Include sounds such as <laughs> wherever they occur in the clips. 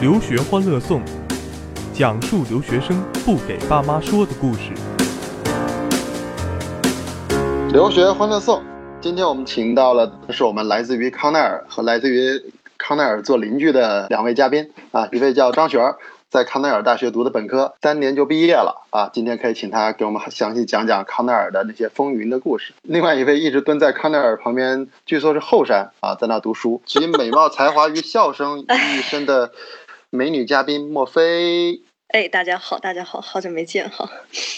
留学欢乐颂，讲述留学生不给爸妈说的故事。留学欢乐颂，今天我们请到了是我们来自于康奈尔和来自于康奈尔做邻居的两位嘉宾啊，一位叫张璇，在康奈尔大学读的本科，三年就毕业了啊，今天可以请他给我们详细讲讲康奈尔的那些风云的故事。另外一位一直蹲在康奈尔旁边，据说是后山啊，在那读书，集美貌、才华与笑声于一身的美女嘉宾莫非。哎，大家好，大家好，好久没见哈。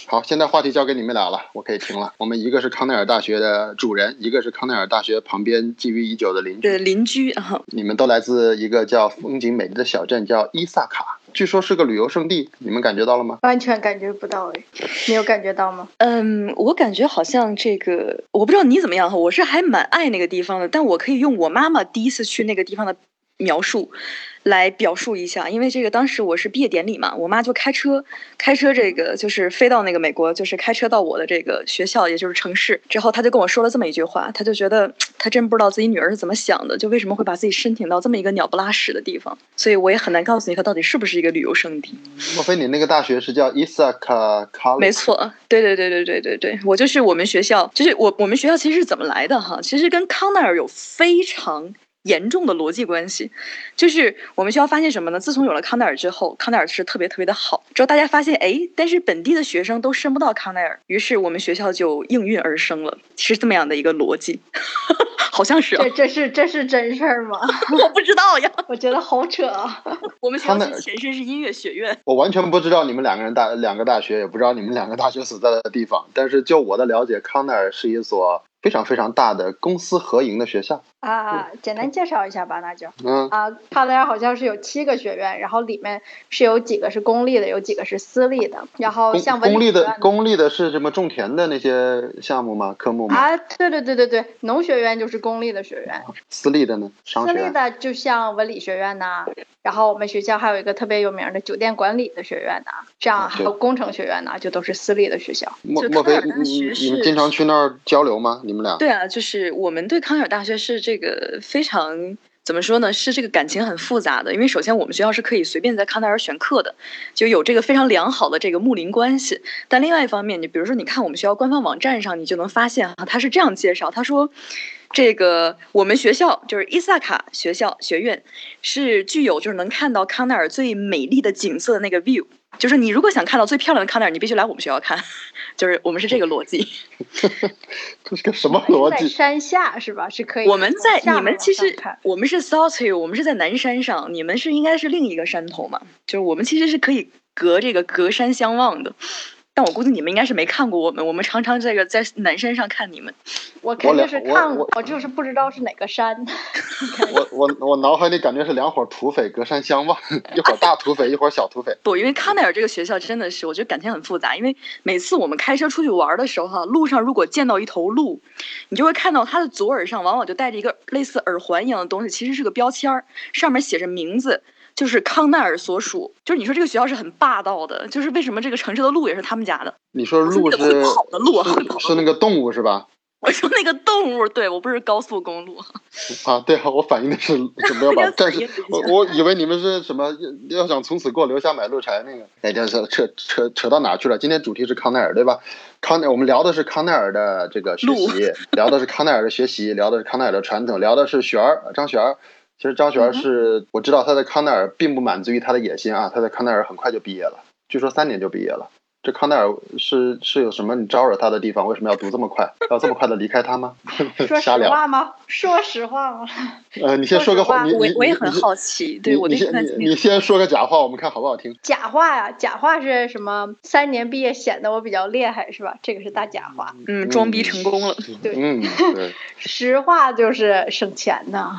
好，现在话题交给你们俩了，我可以停了。我们一个是康奈尔大学的主人，一个是康奈尔大学旁边觊觎已久的邻居。对，邻居啊。你们都来自一个叫风景美丽的小镇，叫伊萨卡，据说是个旅游胜地，你们感觉到了吗？完全感觉不到哎，你有感觉到吗？嗯，我感觉好像这个，我不知道你怎么样哈，我是还蛮爱那个地方的，但我可以用我妈妈第一次去那个地方的描述。来表述一下，因为这个当时我是毕业典礼嘛，我妈就开车，开车这个就是飞到那个美国，就是开车到我的这个学校，也就是城市之后，她就跟我说了这么一句话，她就觉得她真不知道自己女儿是怎么想的，就为什么会把自己申请到这么一个鸟不拉屎的地方，所以我也很难告诉你它到底是不是一个旅游胜地。莫非你那个大学是叫伊萨卡卡？没错，对对对对对对对，我就是我们学校，就是我我们学校其实是怎么来的哈？其实跟康奈尔有非常。严重的逻辑关系，就是我们学校发现什么呢？自从有了康奈尔之后，康奈尔是特别特别的好。之后大家发现，哎，但是本地的学生都升不到康奈尔，于是我们学校就应运而生了，是这么样的一个逻辑，<laughs> 好像是。这这是这是真事儿吗？<laughs> 我不知道呀，<laughs> 我觉得好扯啊。我们学校前身是音乐学院。我完全不知道你们两个人大两个大学，也不知道你们两个大学所在的地方。但是就我的了解，康奈尔是一所。非常非常大的公私合营的学校啊，简单介绍一下吧，那就嗯啊，康奈尔好像是有七个学院，然后里面是有几个是公立的，有几个是私立的，然后像公立的公立的是什么种田的那些项目吗？科目吗？啊，对对对对对，农学院就是公立的学院，私立的呢？私立的就像文理学院呐，然后我们学校还有一个特别有名的酒店管理的学院呐，这样还有工程学院呐，就都是私立的学校。莫莫非你你们经常去那儿交流吗？你们俩？对啊，就是我们对康奈尔大学是这这个非常怎么说呢？是这个感情很复杂的。因为首先我们学校是可以随便在康奈尔选课的，就有这个非常良好的这个睦邻关系。但另外一方面，你比如说你看我们学校官方网站上，你就能发现啊，他是这样介绍：他说，这个我们学校就是伊萨卡学校学院，是具有就是能看到康奈尔最美丽的景色的那个 view。就是你如果想看到最漂亮的康奈尔，你必须来我们学校看。就是我们是这个逻辑。<laughs> 这是个什么逻辑？在山下是吧？是可以。我们在你们其实我们是 South Hill，我们是在南山上，你们是应该是另一个山头嘛？就是我们其实是可以隔这个隔山相望的。但我估计你们应该是没看过我们，我们常常这个在南山上看你们。我肯定是看过，我就是不知道是哪个山。<laughs> 我我我脑海里感觉是两伙土匪隔山相望，<laughs> 一会儿大土匪，一会儿小土匪。不，因为康奈尔这个学校真的是，我觉得感情很复杂。因为每次我们开车出去玩的时候，哈，路上如果见到一头鹿，你就会看到它的左耳上往往就戴着一个类似耳环一样的东西，其实是个标签儿，上面写着名字。就是康奈尔所属，就是你说这个学校是很霸道的，就是为什么这个城市的鹿也是他们家的？你说鹿是跑的鹿，是那个动物是吧？我说那个动物，对我不是高速公路。<laughs> 啊，对啊，我反映的是 <laughs> 不要把，但是我我以为你们是什么要想从此过留下买路财那个。哎，这是扯扯扯到哪去了？今天主题是康奈尔对吧？康奈，我们聊的是康奈尔的这个学习，聊的是康奈尔的学习，聊的是康奈尔的传统，聊的是璇儿张璇儿。其实张璇是，我知道他在康奈尔并不满足于他的野心啊，他在康奈尔很快就毕业了，据说三年就毕业了。这康奈尔是是有什么你招惹他的地方？为什么要读这么快？要这么快的离开他吗？说 <laughs> 实话吗？说实话吗？<laughs> 呃，你先说个话，你我我也很好奇，对我你先你先说个假话，我们看好不好听。假话呀，假话是什么？三年毕业显得我比较厉害是吧？这个是大假话。嗯，装逼成功了。对，嗯，对。<laughs> 实话就是省钱呐。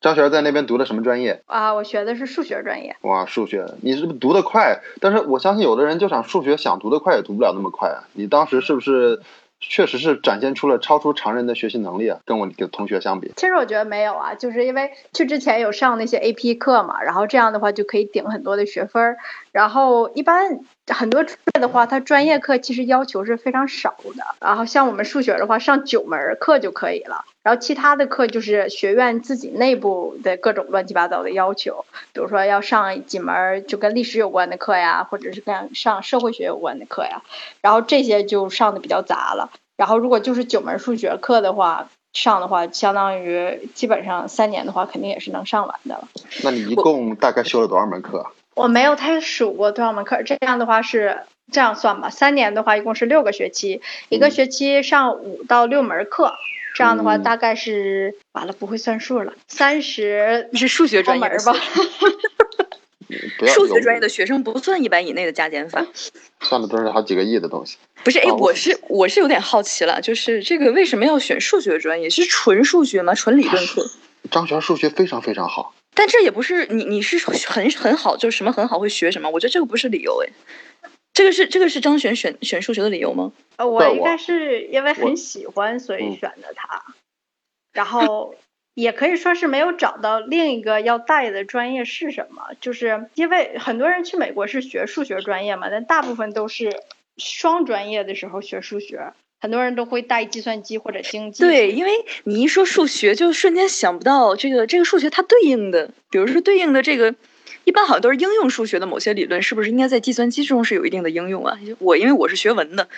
张璇在那边读的什么专业啊？我学的是数学专业。哇，数学，你是不是读得快？但是我相信有的人就想数学想读得快也读不了那么快啊。你当时是不是确实是展现出了超出常人的学习能力啊？跟我的同学相比，其实我觉得没有啊，就是因为去之前有上那些 AP 课嘛，然后这样的话就可以顶很多的学分儿。然后一般很多专业的话，它专业课其实要求是非常少的。然后像我们数学的话，上九门课就可以了。然后其他的课就是学院自己内部的各种乱七八糟的要求，比如说要上几门就跟历史有关的课呀，或者是跟上社会学有关的课呀。然后这些就上的比较杂了。然后如果就是九门数学课的话，上的话相当于基本上三年的话，肯定也是能上完的了。那你一共大概修了多少门课？我没有太数过多少门课，这样的话是这样算吧，三年的话一共是六个学期，一个学期上五到六门课，这样的话大概是完了不会算数了，三十是数学专业吧？<laughs> 数学专业的学生不算一百以内的加减法，算的都是好几个亿的东西。不是，哎，我是我是有点好奇了，就是这个为什么要选数学专业？是纯数学吗？纯理论课？张璇数学非常非常好。但这也不是你，你是很很好，就是什么很好会学什么？我觉得这个不是理由哎，这个是这个是张璇选选数学的理由吗？呃，我应该是因为很喜欢，所以选的它。然后也可以说是没有找到另一个要带的专业是什么，就是因为很多人去美国是学数学专业嘛，但大部分都是双专业的时候学数学。很多人都会带计算机或者经济。对，因为你一说数学，就瞬间想不到这个这个数学它对应的，比如说对应的这个，一般好像都是应用数学的某些理论，是不是应该在计算机中是有一定的应用啊？我因为我是学文的，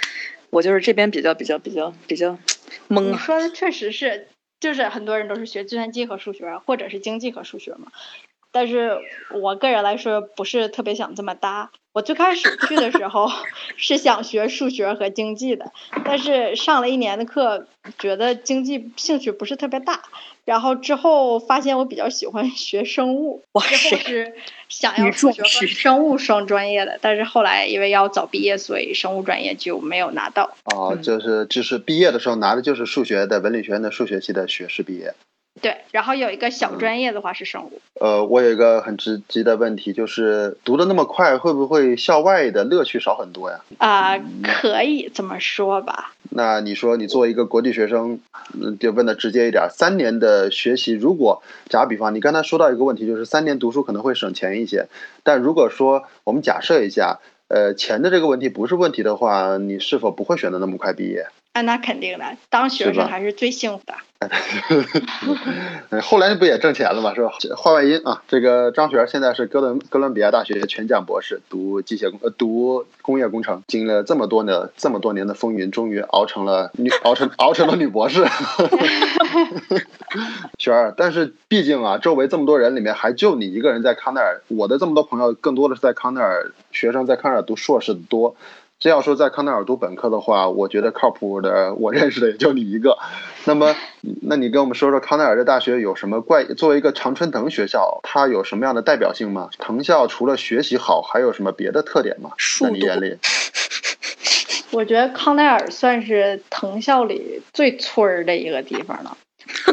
我就是这边比较比较比较比较懵。你说的确实是，就是很多人都是学计算机和数学，或者是经济和数学嘛。但是我个人来说，不是特别想这么搭。我最开始去的时候 <laughs> 是想学数学和经济的，但是上了一年的课，觉得经济兴趣不是特别大。然后之后发现我比较喜欢 <laughs> 学生物，之后是想要数学和生物双专业的，但是后来因为要早毕业，所以生物专业就没有拿到。哦，就是就是毕业的时候拿的就是数学的文理学院的数学系的学士毕业。对，然后有一个小专业的话是生物。呃，我有一个很直接的问题，就是读的那么快，会不会校外的乐趣少很多呀？啊，可以这么说吧。那你说，你作为一个国际学生，嗯，就问的直接一点，三年的学习，如果假比方，你刚才说到一个问题，就是三年读书可能会省钱一些，但如果说我们假设一下，呃，钱的这个问题不是问题的话，你是否不会选择那么快毕业？啊，那肯定的，当学生还是最幸福的。<laughs> 后来不也挣钱了吗？是吧？话外音啊，这个张璇现在是哥伦哥伦比亚大学全奖博士，读机械工呃读工业工程，经历了这么多的这么多年的风云，终于熬成了女熬成熬成了女博士。<laughs> 璇儿，但是毕竟啊，周围这么多人里面还就你一个人在康奈尔，我的这么多朋友更多的是在康奈尔学生在康奈尔读硕士的多。这要说在康奈尔读本科的话，我觉得靠谱的，我认识的也就你一个。那么，那你跟我们说说康奈尔这大学有什么怪？作为一个常春藤学校，它有什么样的代表性吗？藤校除了学习好，还有什么别的特点吗？在你眼里？<laughs> 我觉得康奈尔算是藤校里最村儿的一个地方了。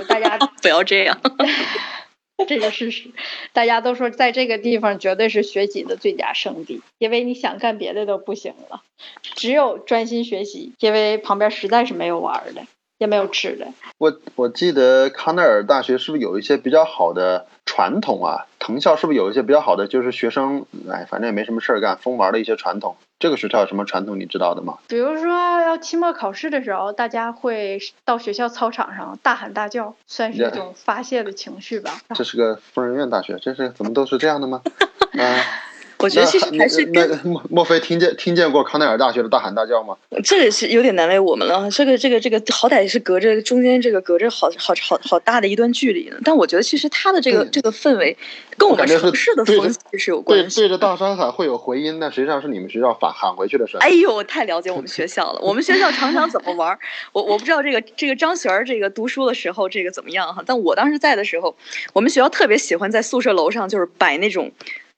大家 <laughs> 不要这样。<laughs> <laughs> 这个事实，大家都说在这个地方绝对是学习的最佳圣地，因为你想干别的都不行了，只有专心学习，因为旁边实在是没有玩的，也没有吃的。我我记得康奈尔大学是不是有一些比较好的传统啊？藤校是不是有一些比较好的，就是学生哎，反正也没什么事儿干，疯玩的一些传统？这个学校有什么传统你知道的吗？比如说要期末考试的时候，大家会到学校操场上大喊大叫，算是一种发泄的情绪吧。这是个疯人院大学，这是怎么都是这样的吗？<laughs> 啊。我觉得其实还是跟莫莫非听见听见过康奈尔大学的大喊大叫吗？这个是有点难为我们了。这个这个这个好歹是隔着中间这个隔着好好好好大的一段距离呢。但我觉得其实它的这个这个氛围跟我们城市的风气是有关系。对着大山喊会有回音，但实际上是你们学校喊喊回去的声音。哎呦，我太了解我们学校了。我们学校常常怎么玩？我我不知道这个这个张璇儿这个读书的时候这个怎么样哈？但我当时在的时候，我们学校特别喜欢在宿舍楼上就是摆那种，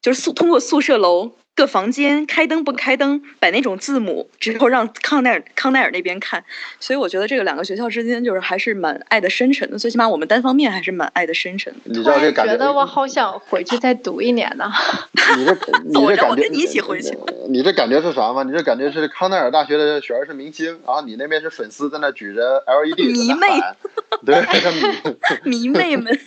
就是宿通过宿舍楼。各房间开灯不开灯，摆那种字母，之后让康奈尔康奈尔那边看，所以我觉得这个两个学校之间就是还是蛮爱的深沉的，最起码我们单方面还是蛮爱的深沉。你知道这感觉？觉得我好想回去再读一年呢。<laughs> 你这 <laughs> 你这感觉？你一起回去。你这感觉是啥吗？你这感觉是康奈尔大学的学儿是明星，然后你那边是粉丝在那举着 LED 迷妹。对，<laughs> 迷妹们。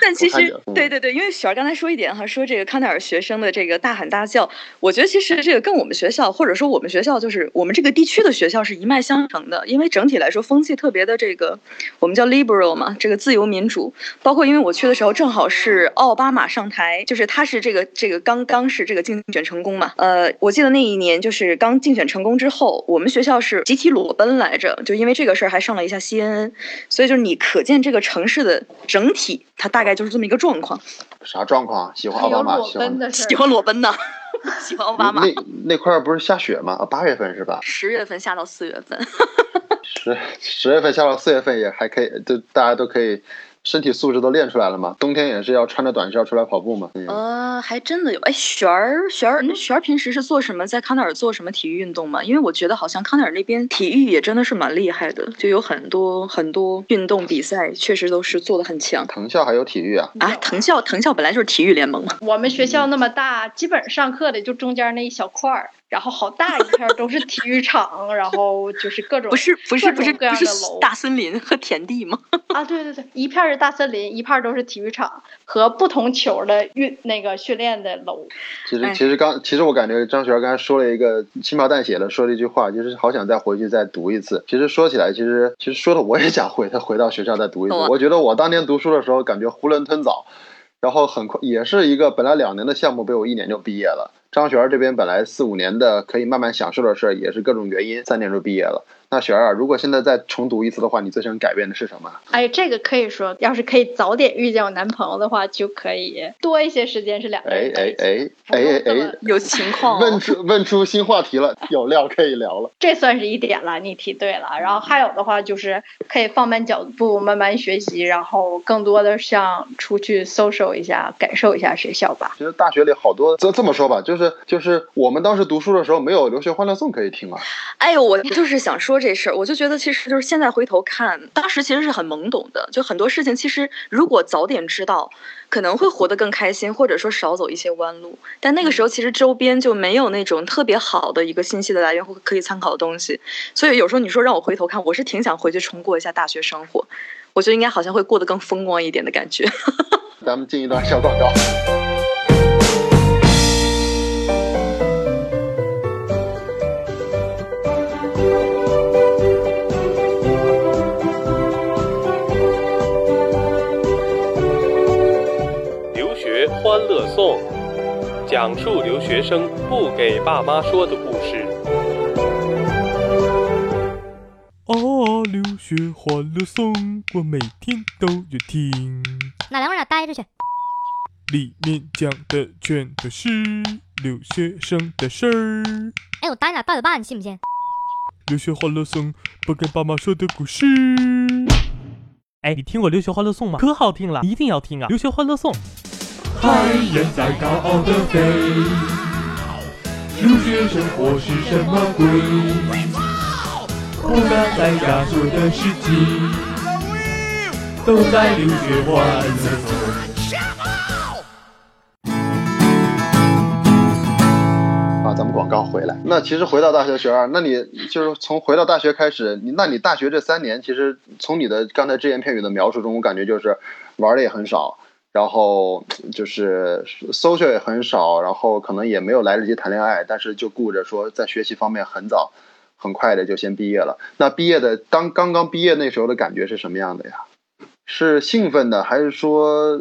但其实，嗯对对对，因为雪儿刚才说一点哈，说这个康奈尔学生的这个大喊大叫，我觉得其实这个跟我们学校，或者说我们学校，就是我们这个地区的学校是一脉相承的。因为整体来说，风气特别的这个，我们叫 liberal 嘛，这个自由民主。包括因为我去的时候正好是奥巴马上台，就是他是这个这个刚刚是这个竞选成功嘛。呃，我记得那一年就是刚竞选成功之后，我们学校是集体裸奔来着，就因为这个事儿还上了一下 CNN。所以就是你可见这个城市的整体，它大概就是这么一个状况。啥状况？喜欢奥巴马？裸喜欢奔的喜欢裸奔呢，<laughs> 喜欢奥巴马。那那块儿不是下雪吗？啊，八月份是吧？十月份下到四月份，<laughs> 十十月份下到四月份也还可以，就大家都可以。身体素质都练出来了嘛？冬天也是要穿着短袖出来跑步嘛？嗯、呃，还真的有。哎，璇儿，璇儿，那璇儿平时是做什么？在康奈尔做什么体育运动吗？因为我觉得好像康奈尔那边体育也真的是蛮厉害的，就有很多很多运动比赛，确实都是做的很强。藤校还有体育啊？啊，藤校，藤校本来就是体育联盟嘛。我们学校那么大，基本上课的就中间那一小块儿。然后好大一片都是体育场，然后就是各种不是不是不是各样不是的楼大森林和田地吗？啊，对对对，一片是大森林，一片都是体育场和不同球的运那个训练的楼。其实哎其实刚其实我感觉张璇刚才说了一个轻描淡写的说了一句话，就是好想再回去再读一次。其实说起来，其实其实说的我也想回回到学校再读一次。我觉得我当年读书的时候感觉囫囵吞枣，然后很快也是一个本来两年的项目被我一年就毕业了。张璇这边本来四五年的可以慢慢享受的事，也是各种原因三年就毕业了。那雪儿啊，如果现在再重读一次的话，你最想改变的是什么？哎，这个可以说，要是可以早点遇见我男朋友的话，就可以多一些时间是两个哎。哎哎哎哎哎，有情况、问哦。出问出新话题了，有料可以聊了。这算是一点了，你提对了。然后还有的话就是可以放慢脚步，慢慢学习，然后更多的像出去 social 一下，感受一下学校吧。其实大学里好多，这这么说吧，就是就是我们当时读书的时候没有留学欢乐颂可以听啊。哎呦，我就是想说这事儿，我就觉得其实就是现在回头看，当时其实是很懵懂的，就很多事情其实如果早点知道，可能会活得更开心，或者说少走一些弯路。但那个时候其实周边就没有那种特别好的一个信息的来源或可以参考的东西，所以有时候你说让我回头看，我是挺想回去重过一下大学生活，我觉得应该好像会过得更风光一点的感觉。<laughs> 咱们进一段小广告。乐颂，讲述留学生不给爸妈说的故事。啊，留学欢乐颂，我每天都有听，哪两哪待着去。里面讲的全都是留学生的事儿。哎，我打你俩八九八，你信不信？留学欢乐颂，不跟爸妈说的故事。哎，你听过留学欢乐颂吗？可好听了，一定要听啊！留学欢乐颂。海燕在高傲的飞，留学生活是什么鬼？不敢在家说的事情，都在留学欢乐颂。啊，咱们广告回来。那其实回到大学学二，那你就是从回到大学开始，你那你大学这三年，其实从你的刚才只言片语的描述中，我感觉就是玩的也很少，然后就是 social 也很少，然后可能也没有来得及谈恋爱，但是就顾着说在学习方面很早很快的就先毕业了。那毕业的当刚刚毕业那时候的感觉是什么样的呀？是兴奋的，还是说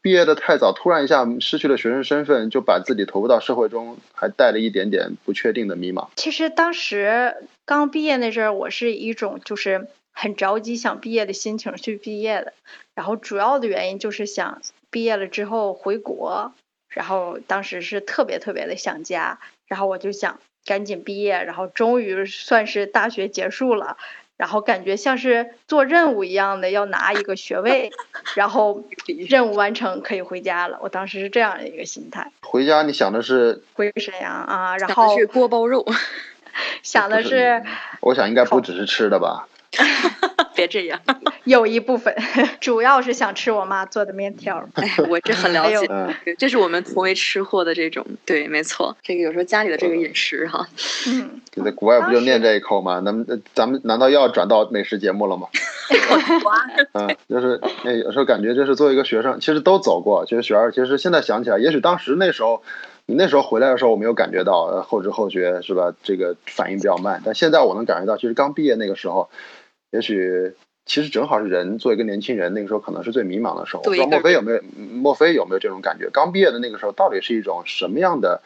毕业的太早，突然一下失去了学生身份，就把自己投入到社会中，还带了一点点不确定的迷茫？其实当时刚毕业那阵儿，我是一种就是很着急想毕业的心情去毕业的，然后主要的原因就是想毕业了之后回国，然后当时是特别特别的想家，然后我就想赶紧毕业，然后终于算是大学结束了。然后感觉像是做任务一样的，要拿一个学位，然后任务完成可以回家了。我当时是这样的一个心态。回家你想的是，回沈阳啊，然后想的是锅包肉，<laughs> 想的是，我想应该不只是吃的吧？<laughs> 别这样。<laughs> 有一部分，主要是想吃我妈做的面条。哎，我这很 <laughs> 了解，这是我们同为吃货的这种，对，没错，这个有时候家里的这个饮食哈，嗯，你在国外不就念这一口吗？那么呃咱们难道又要转到美食节目了吗？嗯，就是那有时候感觉就是作为一个学生，其实都走过。其实雪儿，其实现在想起来，也许当时那时候，你那时候回来的时候，我没有感觉到呃后知后觉是吧？这个反应比较慢，但现在我能感觉到，其实刚毕业那个时候，也许其实正好是人作为一个年轻人，那个时候可能是最迷茫的时候。我不知道莫非有没有莫非有没有这种感觉？刚毕业的那个时候，到底是一种什么样的？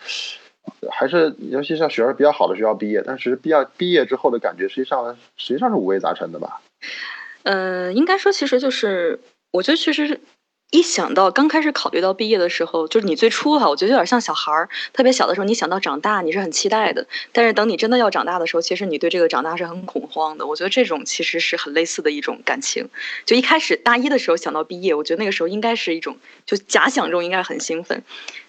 还是尤其像学生比较好的学校毕业，但是毕业毕业之后的感觉，实际上实际上是五味杂陈的吧？嗯，应该说其实就是，我觉得其实是一想到刚开始考虑到毕业的时候，就是你最初哈，我觉得有点像小孩儿，特别小的时候，你想到长大，你是很期待的，但是等你真的要长大的时候，其实你对这个长大是很恐慌的。我觉得这种其实是很类似的一种感情。就一开始大一的时候想到毕业，我觉得那个时候应该是一种，就假想中应该很兴奋，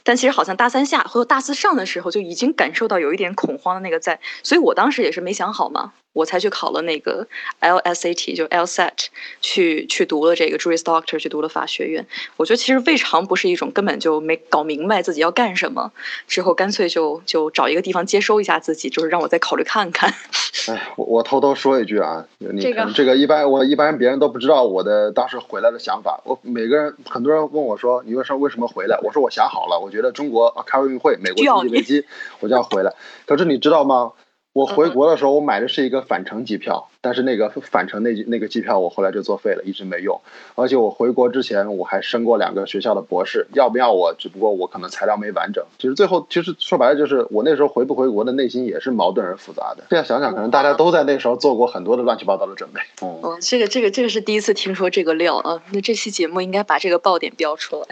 但其实好像大三下或者大四上的时候就已经感受到有一点恐慌的那个在，所以我当时也是没想好嘛，我才去考了那个 LSAT，就 LSAT，去去读了这个 Juris Doctor，去读了法学院。我觉得其实未尝不是一种根本就没搞明白自己要干什么，之后干脆就就找一个地方接收一下自己，就是让我再考虑看看。<laughs> 哎，我我偷偷说一句啊，你这个这个一般我一般别人都不知道我的当时回来的想法。我每个人很多人问我说，你为什么为什么回来？我说我想好了，我觉得中国啊开奥运会，美国经济危 <laughs> 机，我就要回来。可是你知道吗？我回国的时候，我买的是一个返程机票，但是那个返程那那个机票我后来就作废了，一直没用。而且我回国之前我还升过两个学校的博士，要不要我？只不过我可能材料没完整。其实最后，其实说白了就是我那时候回不回国的内心也是矛盾而复杂的。这样想想，可能大家都在那时候做过很多的乱七八糟的准备。嗯，哦，这个这个这个是第一次听说这个料啊，那这期节目应该把这个爆点标出来。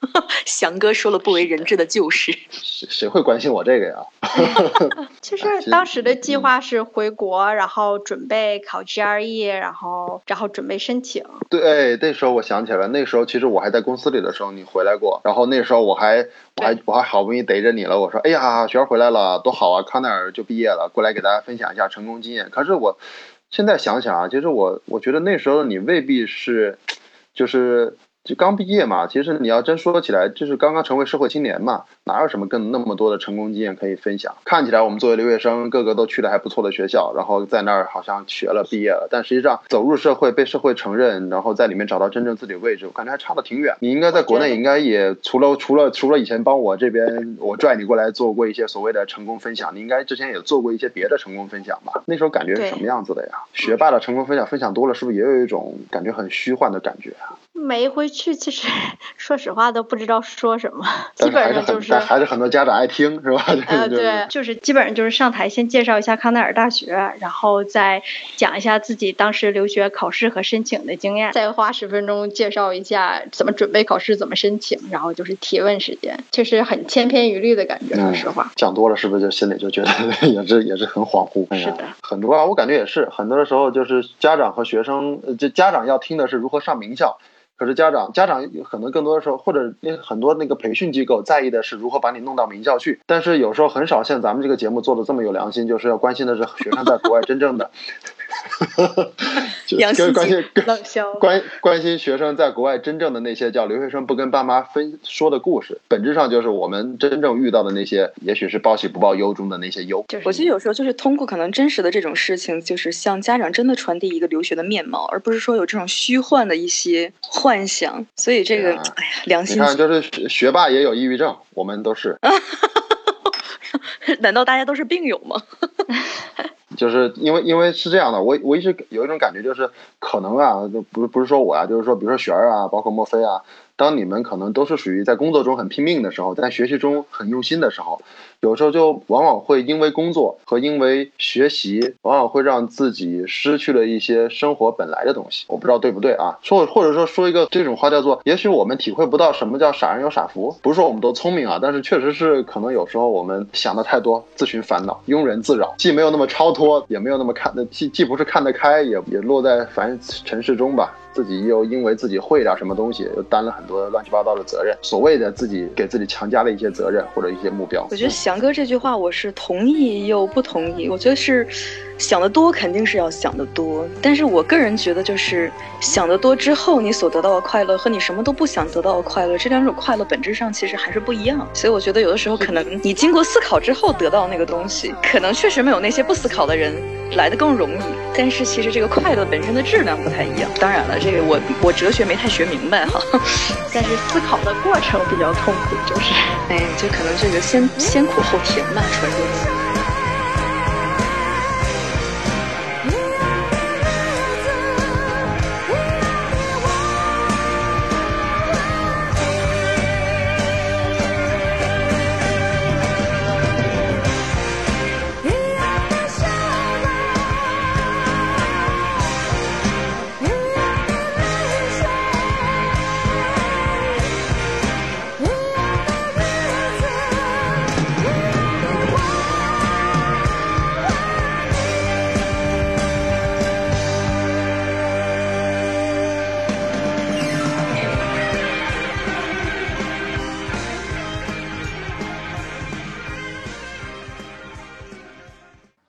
<laughs> 翔哥说了不为人知的旧事，谁谁会关心我这个呀？<laughs> <laughs> 其实当时的计划是回国，然后准备考 GRE，然后然后准备申请。对，哎那时候我想起来了，那时候其实我还在公司里的时候，你回来过，然后那时候我还我还我还好不容易逮着你了，我说，哎呀，学儿回来了，多好啊，康奈尔就毕业了，过来给大家分享一下成功经验。可是我现在想想啊，其实我我觉得那时候你未必是，就是。就刚毕业嘛，其实你要真说起来，就是刚刚成为社会青年嘛，哪有什么更那么多的成功经验可以分享？看起来我们作为留学生，个个都去了还不错的学校，然后在那儿好像学了毕业了，但实际上走入社会，被社会承认，然后在里面找到真正自己的位置，我感觉还差得挺远。你应该在国内应该也除了除了除了以前帮我这边我拽你过来做过一些所谓的成功分享，你应该之前也做过一些别的成功分享吧？那时候感觉是什么样子的呀？学霸的成功分享分享多了，是不是也有一种感觉很虚幻的感觉啊？没回去，其实 <laughs> 说实话都不知道说什么，基本上就是但还是很多家长爱听，是吧？呃，就是对，就是基本上就是上台先介绍一下康奈尔大学，然后再讲一下自己当时留学考试和申请的经验，再花十分钟介绍一下怎么准备考试、怎么申请，然后就是提问时间，确实很千篇一律的感觉。说实话，讲多了是不是就心里就觉得 <laughs> 也是也是很恍惚？哎是的，很多啊，我感觉也是，很多的时候就是家长和学生，就家长要听的是如何上名校。可是家长，家长可能更多的时候，或者那很多那个培训机构在意的是如何把你弄到名校去，但是有时候很少像咱们这个节目做的这么有良心，就是要关心的是学生在国外真正的，<laughs> 就良心关心冷笑。关关心学生在国外真正的那些叫留学生不跟爸妈分说的故事，本质上就是我们真正遇到的那些，也许是报喜不报忧中的那些忧。就是我觉得有时候就是通过可能真实的这种事情，就是向家长真的传递一个留学的面貌，而不是说有这种虚幻的一些幻想。所以这个，啊哎呀，良心你看，就是学学霸也有抑郁症，我们都是。<laughs> 难道大家都是病友吗？<laughs> 就是因为因为是这样的，我我一直有一种感觉，就是可能啊，就不是不是说我啊、就是说比如说璇儿啊，包括墨菲啊，当你们可能都是属于在工作中很拼命的时候，在学习中很用心的时候，有时候就往往会因为工作和因为学习，往往会让自己失去了一些生活本来的东西。我不知道对不对啊？说或者说说一个这种话叫做，也许我们体会不到什么叫傻人有傻福，不是说我们都聪明啊，但是确实是可能有时候我们想的太多，自寻烦恼，庸人自扰，既没有那么超脱，也没有那么看的，既既不是看得开，也也落在凡尘世中吧。自己又因为自己会点什么东西，又担了很多乱七八糟的责任，所谓的自己给自己强加了一些责任或者一些目标。我觉得翔哥这句话我是同意又不同意。我觉得是，想得多肯定是要想得多，但是我个人觉得，就是想得多之后，你所得到的快乐和你什么都不想得到的快乐，这两种快乐本质上其实还是不一样。所以我觉得有的时候可能你经过思考之后得到那个东西，可能确实没有那些不思考的人来的更容易。但是其实这个快乐本身的质量不太一样。当然了，这个我 <laughs> 我哲学没太学明白哈，<laughs> 但是思考的过程比较痛苦，就是 <laughs> 哎，就可能这个先先苦后甜吧，传说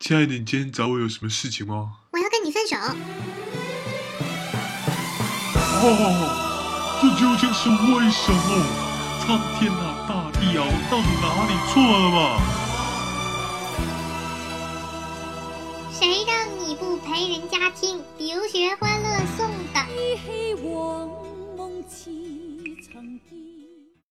亲爱的，你今天找我有什么事情吗？我要跟你分手。哦，这究竟是为什么？苍天啊，大地啊，我到底哪里错了嘛？谁让你不陪人家听留学欢乐颂的？